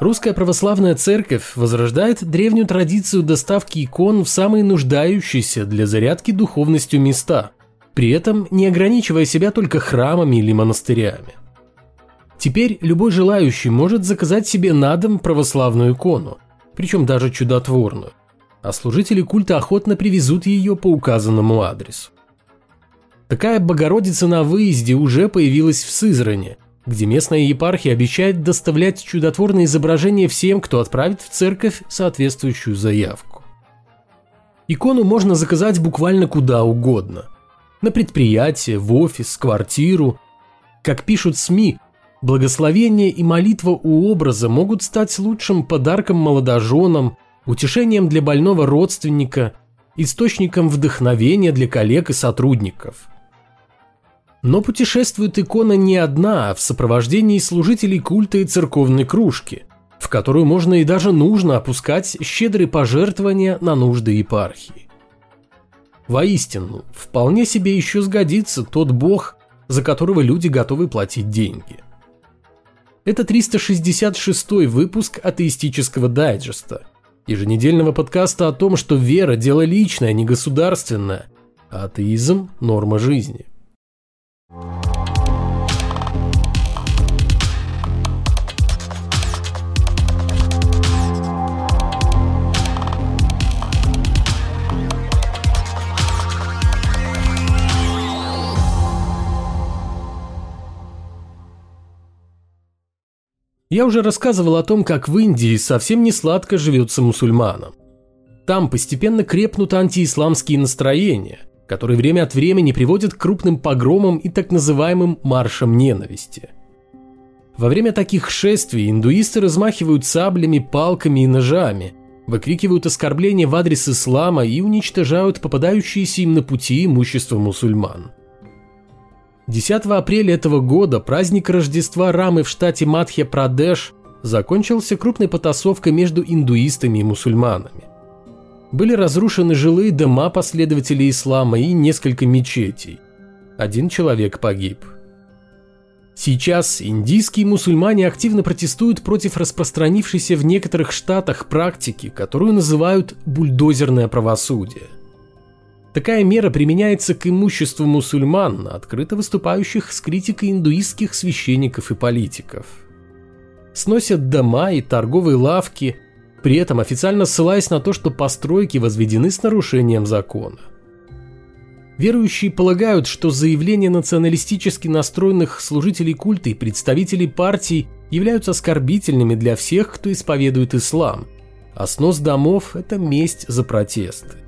Русская православная церковь возрождает древнюю традицию доставки икон в самые нуждающиеся для зарядки духовностью места, при этом не ограничивая себя только храмами или монастырями. Теперь любой желающий может заказать себе на дом православную икону, причем даже чудотворную, а служители культа охотно привезут ее по указанному адресу. Такая Богородица на выезде уже появилась в Сызране, где местная епархия обещает доставлять чудотворные изображения всем, кто отправит в церковь соответствующую заявку. Икону можно заказать буквально куда угодно. На предприятие, в офис, квартиру. Как пишут СМИ, благословение и молитва у образа могут стать лучшим подарком молодоженам, утешением для больного родственника, источником вдохновения для коллег и сотрудников – но путешествует икона не одна, а в сопровождении служителей культа и церковной кружки, в которую можно и даже нужно опускать щедрые пожертвования на нужды епархии. Воистину, вполне себе еще сгодится тот бог, за которого люди готовы платить деньги. Это 366 выпуск атеистического дайджеста, еженедельного подкаста о том, что вера – дело личное, а не государственное, а атеизм – норма жизни. Я уже рассказывал о том, как в Индии совсем не сладко живется мусульманам. Там постепенно крепнут антиисламские настроения, которые время от времени приводят к крупным погромам и так называемым маршам ненависти. Во время таких шествий индуисты размахивают саблями, палками и ножами, выкрикивают оскорбления в адрес ислама и уничтожают попадающиеся им на пути имущество мусульман – 10 апреля этого года праздник Рождества Рамы в штате Мадхья-Прадеш закончился крупной потасовкой между индуистами и мусульманами. Были разрушены жилые дома последователей ислама и несколько мечетей. Один человек погиб. Сейчас индийские мусульмане активно протестуют против распространившейся в некоторых штатах практики, которую называют бульдозерное правосудие – Такая мера применяется к имуществу мусульман, открыто выступающих с критикой индуистских священников и политиков. Сносят дома и торговые лавки, при этом официально ссылаясь на то, что постройки возведены с нарушением закона. Верующие полагают, что заявления националистически настроенных служителей культа и представителей партий являются оскорбительными для всех, кто исповедует ислам, а снос домов – это месть за протесты.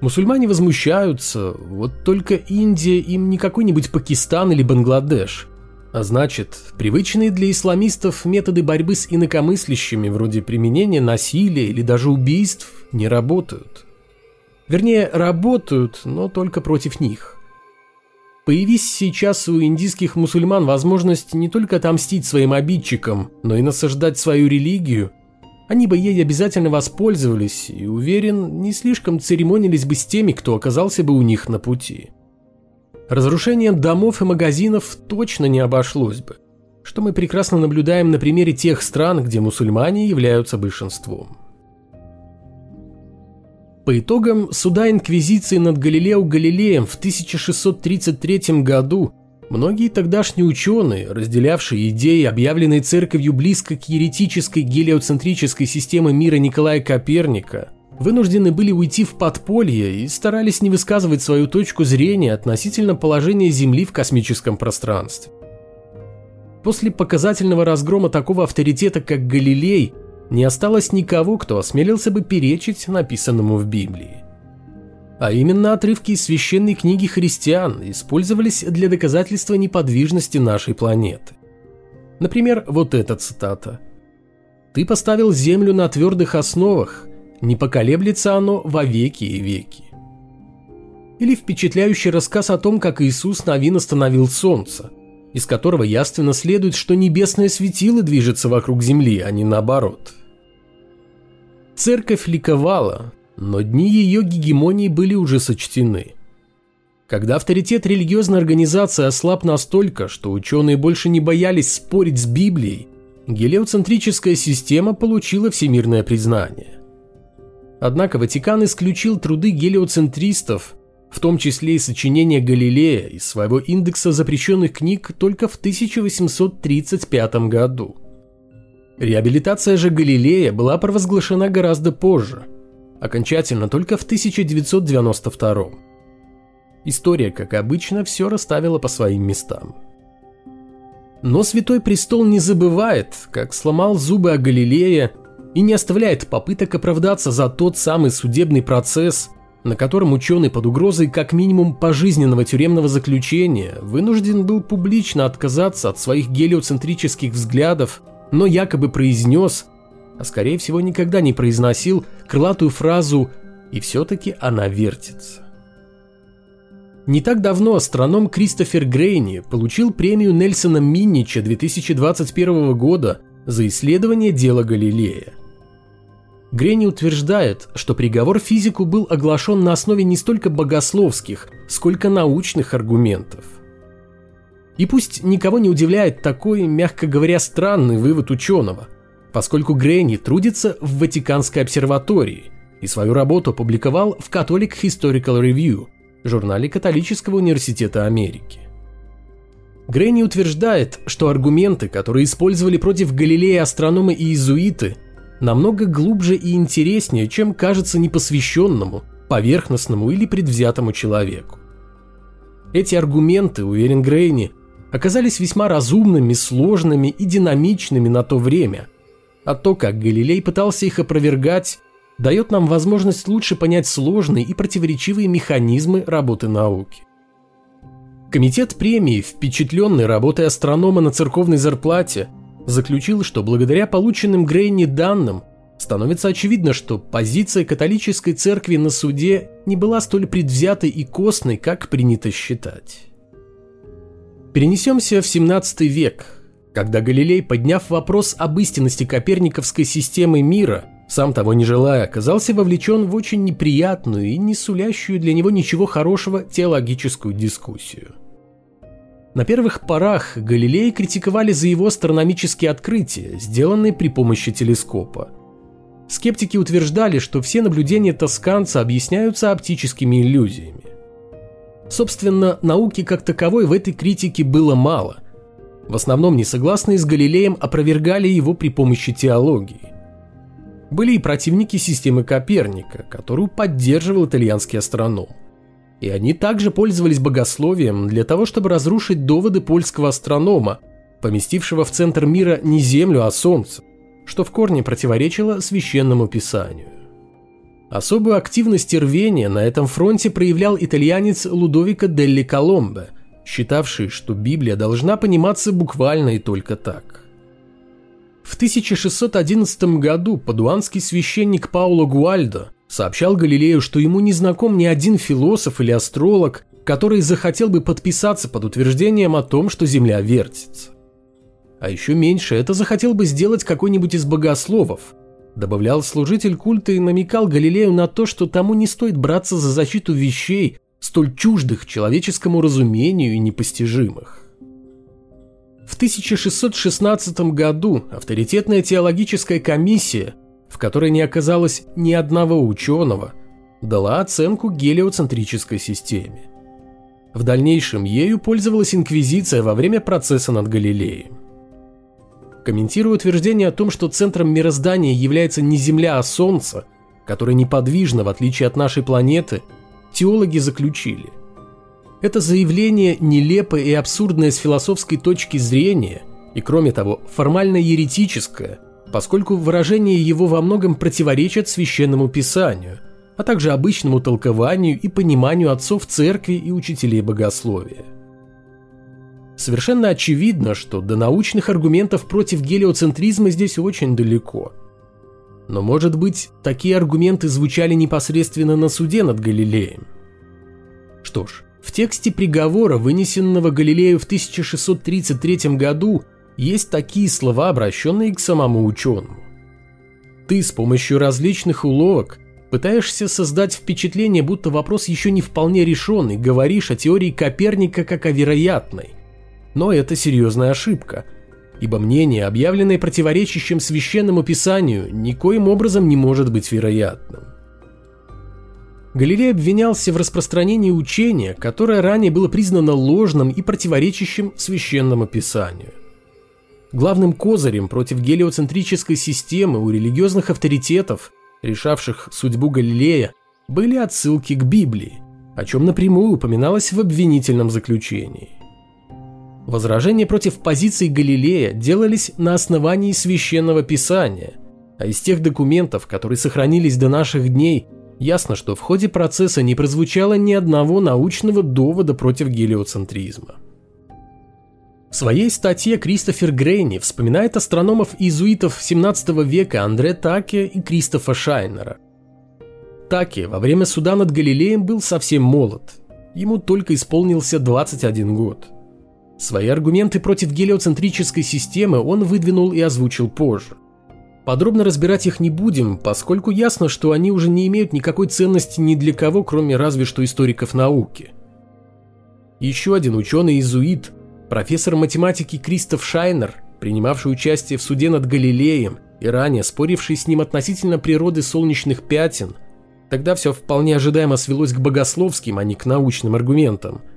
Мусульмане возмущаются, вот только Индия им не какой-нибудь Пакистан или Бангладеш. А значит, привычные для исламистов методы борьбы с инакомыслящими, вроде применения насилия или даже убийств, не работают. Вернее, работают, но только против них. Появись сейчас у индийских мусульман возможность не только отомстить своим обидчикам, но и насаждать свою религию – они бы ей обязательно воспользовались и, уверен, не слишком церемонились бы с теми, кто оказался бы у них на пути. Разрушением домов и магазинов точно не обошлось бы, что мы прекрасно наблюдаем на примере тех стран, где мусульмане являются большинством. По итогам суда Инквизиции над Галилео Галилеем в 1633 году Многие тогдашние ученые, разделявшие идеи, объявленные церковью близко к еретической гелиоцентрической системе мира Николая Коперника, вынуждены были уйти в подполье и старались не высказывать свою точку зрения относительно положения Земли в космическом пространстве. После показательного разгрома такого авторитета, как Галилей, не осталось никого, кто осмелился бы перечить написанному в Библии а именно отрывки из священной книги христиан использовались для доказательства неподвижности нашей планеты. Например, вот эта цитата. «Ты поставил землю на твердых основах, не поколеблется оно во веки и веки». Или впечатляющий рассказ о том, как Иисус Новин остановил солнце, из которого яственно следует, что небесное светило движется вокруг Земли, а не наоборот. Церковь ликовала, но дни ее гегемонии были уже сочтены. Когда авторитет религиозной организации ослаб настолько, что ученые больше не боялись спорить с Библией, гелиоцентрическая система получила всемирное признание. Однако Ватикан исключил труды гелиоцентристов, в том числе и сочинения Галилея, из своего индекса запрещенных книг только в 1835 году. Реабилитация же Галилея была провозглашена гораздо позже, окончательно только в 1992 История, как обычно, все расставила по своим местам. Но Святой Престол не забывает, как сломал зубы о Галилее и не оставляет попыток оправдаться за тот самый судебный процесс, на котором ученый под угрозой как минимум пожизненного тюремного заключения вынужден был публично отказаться от своих гелиоцентрических взглядов, но якобы произнес, а скорее всего никогда не произносил, крылатую фразу «и все-таки она вертится». Не так давно астроном Кристофер Грейни получил премию Нельсона Миннича 2021 года за исследование дела Галилея – Грени утверждает, что приговор физику был оглашен на основе не столько богословских, сколько научных аргументов. И пусть никого не удивляет такой, мягко говоря, странный вывод ученого, поскольку Грени трудится в Ватиканской обсерватории и свою работу опубликовал в Catholic Historical Review, журнале Католического университета Америки. Грейни утверждает, что аргументы, которые использовали против Галилея астрономы и иезуиты, намного глубже и интереснее, чем кажется непосвященному, поверхностному или предвзятому человеку. Эти аргументы, уверен Грейни, оказались весьма разумными, сложными и динамичными на то время, а то, как Галилей пытался их опровергать, дает нам возможность лучше понять сложные и противоречивые механизмы работы науки. Комитет премии, впечатленный работой астронома на церковной зарплате, заключил, что благодаря полученным Грейни данным становится очевидно, что позиция католической церкви на суде не была столь предвзятой и костной, как принято считать. Перенесемся в 17 век, когда Галилей, подняв вопрос об истинности коперниковской системы мира, сам того не желая, оказался вовлечен в очень неприятную и не сулящую для него ничего хорошего теологическую дискуссию – на первых порах Галилей критиковали за его астрономические открытия, сделанные при помощи телескопа. Скептики утверждали, что все наблюдения тосканца объясняются оптическими иллюзиями. Собственно, науки как таковой в этой критике было мало. В основном несогласные с Галилеем опровергали его при помощи теологии. Были и противники системы Коперника, которую поддерживал итальянский астроном. И они также пользовались богословием для того, чтобы разрушить доводы польского астронома, поместившего в центр мира не Землю, а Солнце, что в корне противоречило священному писанию. Особую активность и рвение на этом фронте проявлял итальянец Лудовико Делли Коломбо, считавший, что Библия должна пониматься буквально и только так. В 1611 году падуанский священник Пауло Гуальдо Сообщал Галилею, что ему не знаком ни один философ или астролог, который захотел бы подписаться под утверждением о том, что Земля вертится. А еще меньше это захотел бы сделать какой-нибудь из богословов. Добавлял служитель культа и намекал Галилею на то, что тому не стоит браться за защиту вещей, столь чуждых человеческому разумению и непостижимых. В 1616 году авторитетная теологическая комиссия – в которой не оказалось ни одного ученого, дала оценку гелиоцентрической системе. В дальнейшем ею пользовалась Инквизиция во время процесса над Галилеем. Комментируя утверждение о том, что центром мироздания является не Земля, а Солнце, которое неподвижно в отличие от нашей планеты, теологи заключили. Это заявление нелепое и абсурдное с философской точки зрения и, кроме того, формально еретическое, поскольку выражения его во многом противоречат священному писанию, а также обычному толкованию и пониманию отцов церкви и учителей богословия. Совершенно очевидно, что до научных аргументов против гелиоцентризма здесь очень далеко. Но, может быть, такие аргументы звучали непосредственно на суде над Галилеем. Что ж, в тексте приговора, вынесенного Галилею в 1633 году, есть такие слова, обращенные к самому ученому. Ты с помощью различных уловок пытаешься создать впечатление, будто вопрос еще не вполне решен, и говоришь о теории Коперника как о вероятной. Но это серьезная ошибка, ибо мнение, объявленное противоречащим священному писанию, никоим образом не может быть вероятным. Галилей обвинялся в распространении учения, которое ранее было признано ложным и противоречащим священному писанию. Главным козырем против гелиоцентрической системы у религиозных авторитетов, решавших судьбу Галилея, были отсылки к Библии, о чем напрямую упоминалось в обвинительном заключении. Возражения против позиций Галилея делались на основании священного писания, а из тех документов, которые сохранились до наших дней, ясно, что в ходе процесса не прозвучало ни одного научного довода против гелиоцентризма. В своей статье Кристофер Грейни вспоминает астрономов-иезуитов 17 века Андре Таке и Кристофа Шайнера. Таке во время суда над Галилеем был совсем молод. Ему только исполнился 21 год – Свои аргументы против гелиоцентрической системы он выдвинул и озвучил позже. Подробно разбирать их не будем, поскольку ясно, что они уже не имеют никакой ценности ни для кого, кроме разве что историков науки. Еще один ученый-изуит, профессор математики Кристоф Шайнер, принимавший участие в суде над Галилеем и ранее споривший с ним относительно природы солнечных пятен, тогда все вполне ожидаемо свелось к богословским, а не к научным аргументам –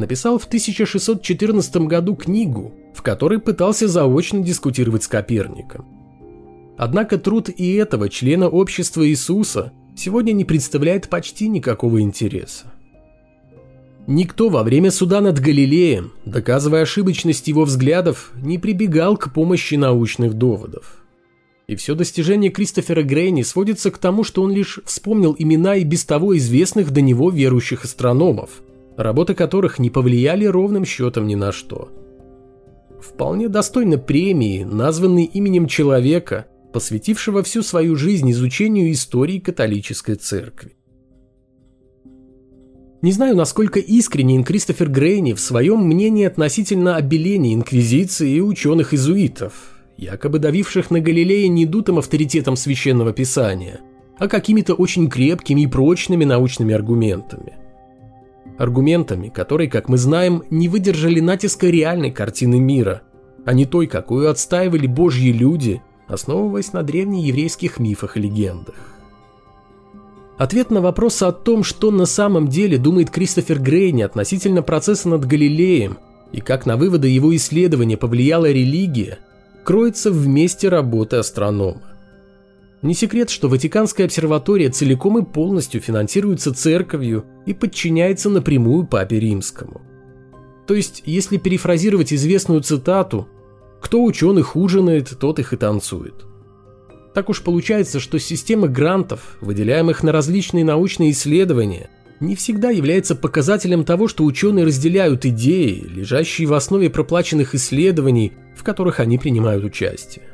написал в 1614 году книгу, в которой пытался заочно дискутировать с Коперником. Однако труд и этого члена общества Иисуса сегодня не представляет почти никакого интереса. Никто во время суда над Галилеем, доказывая ошибочность его взглядов, не прибегал к помощи научных доводов. И все достижение Кристофера Грейни сводится к тому, что он лишь вспомнил имена и без того известных до него верующих астрономов, работы которых не повлияли ровным счетом ни на что. Вполне достойно премии, названной именем человека, посвятившего всю свою жизнь изучению истории католической церкви. Не знаю, насколько искренен Кристофер Грейни в своем мнении относительно обеления инквизиции и ученых-изуитов, якобы давивших на Галилея не дутым авторитетом священного писания, а какими-то очень крепкими и прочными научными аргументами аргументами, которые, как мы знаем, не выдержали натиска реальной картины мира, а не той, какую отстаивали божьи люди, основываясь на древнееврейских мифах и легендах. Ответ на вопрос о том, что на самом деле думает Кристофер Грейни относительно процесса над Галилеем и как на выводы его исследования повлияла религия, кроется в месте работы астронома. Не секрет, что Ватиканская обсерватория целиком и полностью финансируется церковью и подчиняется напрямую Папе Римскому. То есть, если перефразировать известную цитату «Кто ученых ужинает, тот их и танцует». Так уж получается, что система грантов, выделяемых на различные научные исследования, не всегда является показателем того, что ученые разделяют идеи, лежащие в основе проплаченных исследований, в которых они принимают участие.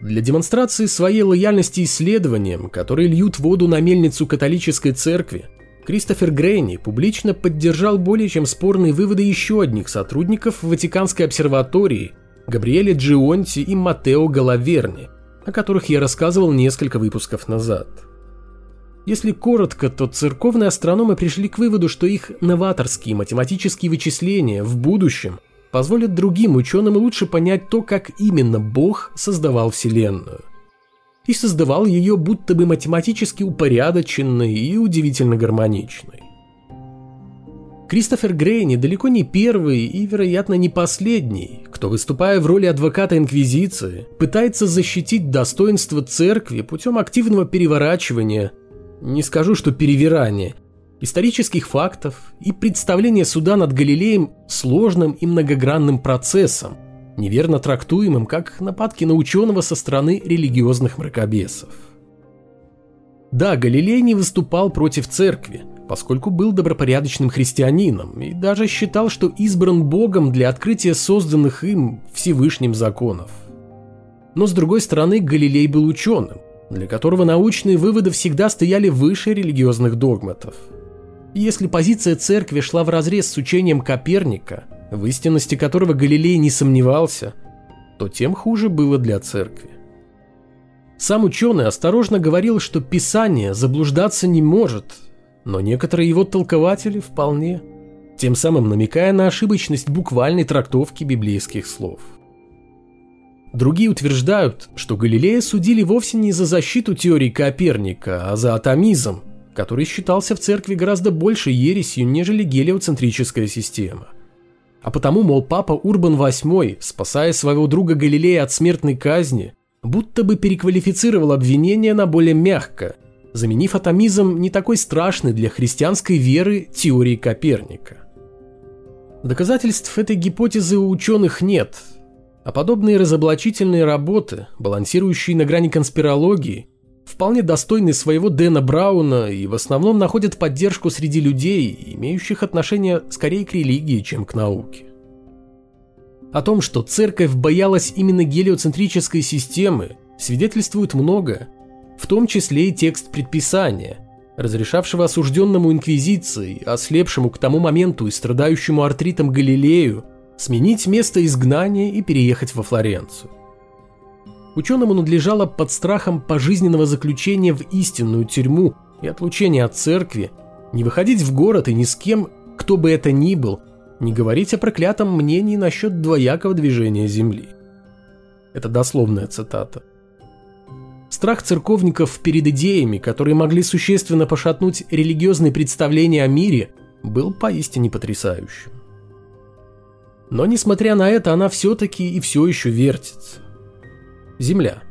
Для демонстрации своей лояльности исследованиям, которые льют воду на мельницу католической церкви, Кристофер Грейни публично поддержал более чем спорные выводы еще одних сотрудников Ватиканской обсерватории Габриэля Джионти и Матео Галаверни, о которых я рассказывал несколько выпусков назад. Если коротко, то церковные астрономы пришли к выводу, что их новаторские математические вычисления в будущем – позволит другим ученым лучше понять то, как именно Бог создавал Вселенную. И создавал ее будто бы математически упорядоченной и удивительно гармоничной. Кристофер Грей далеко не первый и, вероятно, не последний, кто, выступая в роли адвоката Инквизиции, пытается защитить достоинство церкви путем активного переворачивания, не скажу, что перевирания, исторических фактов и представление суда над Галилеем сложным и многогранным процессом, неверно трактуемым как нападки на ученого со стороны религиозных мракобесов. Да, Галилей не выступал против церкви, поскольку был добропорядочным христианином и даже считал, что избран Богом для открытия созданных им Всевышним законов. Но с другой стороны, Галилей был ученым, для которого научные выводы всегда стояли выше религиозных догматов – если позиция церкви шла вразрез с учением Коперника, в истинности которого Галилей не сомневался, то тем хуже было для церкви. Сам ученый осторожно говорил, что Писание заблуждаться не может, но некоторые его толкователи вполне, тем самым намекая на ошибочность буквальной трактовки библейских слов. Другие утверждают, что Галилея судили вовсе не за защиту теории Коперника, а за атомизм, который считался в церкви гораздо больше ересью, нежели гелиоцентрическая система. А потому, мол, папа Урбан VIII, спасая своего друга Галилея от смертной казни, будто бы переквалифицировал обвинение на более мягко, заменив атомизм не такой страшный для христианской веры теории Коперника. Доказательств этой гипотезы у ученых нет, а подобные разоблачительные работы, балансирующие на грани конспирологии, вполне достойны своего Дэна Брауна и в основном находят поддержку среди людей, имеющих отношение скорее к религии, чем к науке. О том, что церковь боялась именно гелиоцентрической системы, свидетельствует много, в том числе и текст предписания, разрешавшего осужденному инквизицией, ослепшему к тому моменту и страдающему артритом Галилею, сменить место изгнания и переехать во Флоренцию. Ученому надлежало под страхом пожизненного заключения в истинную тюрьму и отлучения от церкви не выходить в город и ни с кем, кто бы это ни был, не говорить о проклятом мнении насчет двоякого движения Земли. Это дословная цитата. Страх церковников перед идеями, которые могли существенно пошатнуть религиозные представления о мире, был поистине потрясающим. Но несмотря на это, она все-таки и все еще вертится. Земля.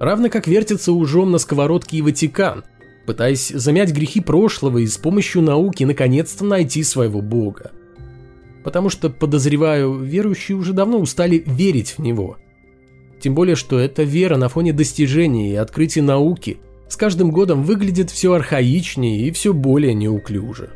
Равно как вертится ужом на сковородке и Ватикан, пытаясь замять грехи прошлого и с помощью науки наконец-то найти своего бога. Потому что, подозреваю, верующие уже давно устали верить в него – тем более, что эта вера на фоне достижений и открытий науки с каждым годом выглядит все архаичнее и все более неуклюже.